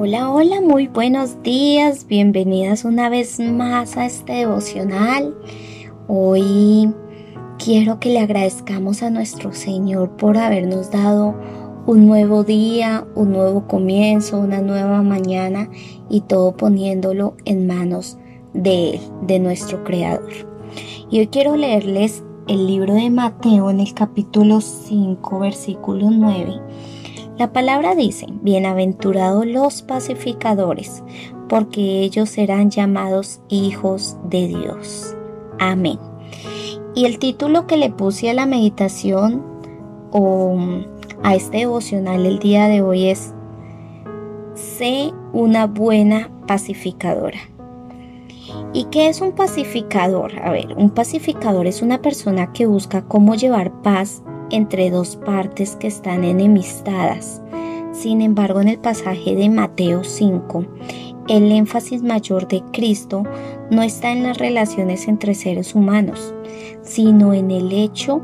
Hola, hola, muy buenos días, bienvenidas una vez más a este devocional. Hoy quiero que le agradezcamos a nuestro Señor por habernos dado un nuevo día, un nuevo comienzo, una nueva mañana y todo poniéndolo en manos de Él, de nuestro Creador. Y hoy quiero leerles el libro de Mateo en el capítulo 5, versículo 9 la palabra dice, bienaventurados los pacificadores, porque ellos serán llamados hijos de Dios. Amén. Y el título que le puse a la meditación o a este devocional el día de hoy es, Sé una buena pacificadora. ¿Y qué es un pacificador? A ver, un pacificador es una persona que busca cómo llevar paz entre dos partes que están enemistadas. Sin embargo, en el pasaje de Mateo 5, el énfasis mayor de Cristo no está en las relaciones entre seres humanos, sino en el hecho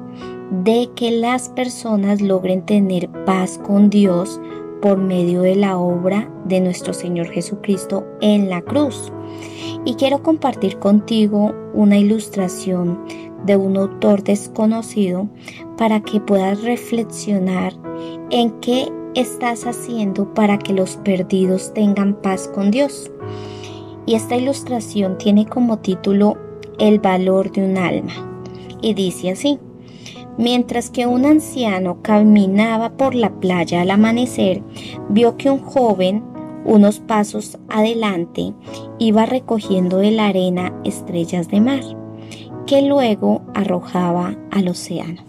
de que las personas logren tener paz con Dios por medio de la obra de nuestro Señor Jesucristo en la cruz. Y quiero compartir contigo una ilustración de un autor desconocido para que puedas reflexionar en qué estás haciendo para que los perdidos tengan paz con Dios. Y esta ilustración tiene como título El valor de un alma. Y dice así, mientras que un anciano caminaba por la playa al amanecer, vio que un joven, unos pasos adelante, iba recogiendo de la arena estrellas de mar que luego arrojaba al océano.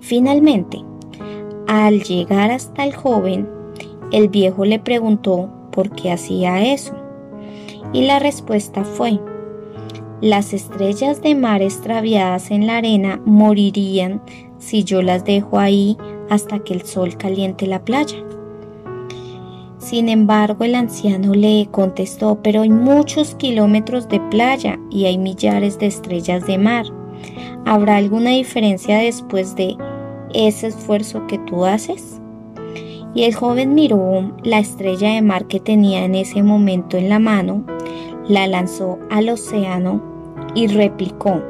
Finalmente, al llegar hasta el joven, el viejo le preguntó por qué hacía eso. Y la respuesta fue, las estrellas de mar extraviadas en la arena morirían si yo las dejo ahí hasta que el sol caliente la playa. Sin embargo, el anciano le contestó, pero hay muchos kilómetros de playa y hay millares de estrellas de mar. ¿Habrá alguna diferencia después de ese esfuerzo que tú haces? Y el joven miró la estrella de mar que tenía en ese momento en la mano, la lanzó al océano y replicó,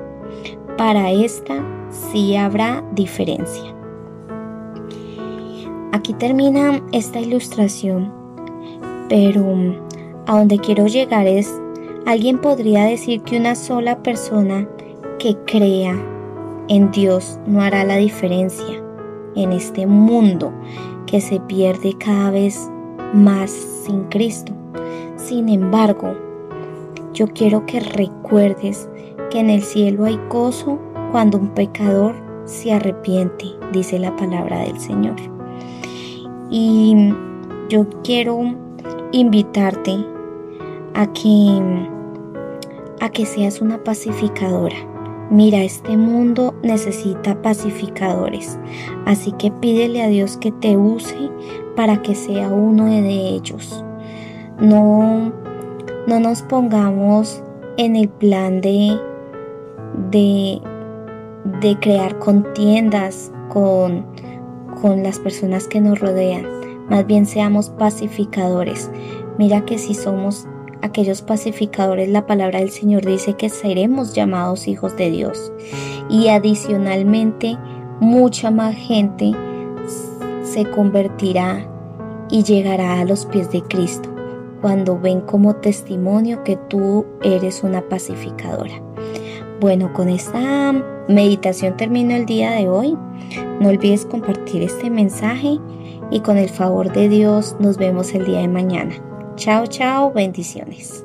para esta sí habrá diferencia. Aquí termina esta ilustración pero a donde quiero llegar es, alguien podría decir que una sola persona que crea en Dios no hará la diferencia en este mundo que se pierde cada vez más sin Cristo. Sin embargo, yo quiero que recuerdes que en el cielo hay gozo cuando un pecador se arrepiente, dice la palabra del Señor. Y yo quiero invitarte a que, a que seas una pacificadora. Mira, este mundo necesita pacificadores, así que pídele a Dios que te use para que sea uno de ellos. No, no nos pongamos en el plan de, de, de crear contiendas con, con las personas que nos rodean más bien seamos pacificadores. Mira que si somos aquellos pacificadores, la palabra del Señor dice que seremos llamados hijos de Dios. Y adicionalmente, mucha más gente se convertirá y llegará a los pies de Cristo cuando ven como testimonio que tú eres una pacificadora. Bueno, con esta meditación termino el día de hoy. No olvides compartir este mensaje y con el favor de Dios nos vemos el día de mañana. Chao, chao, bendiciones.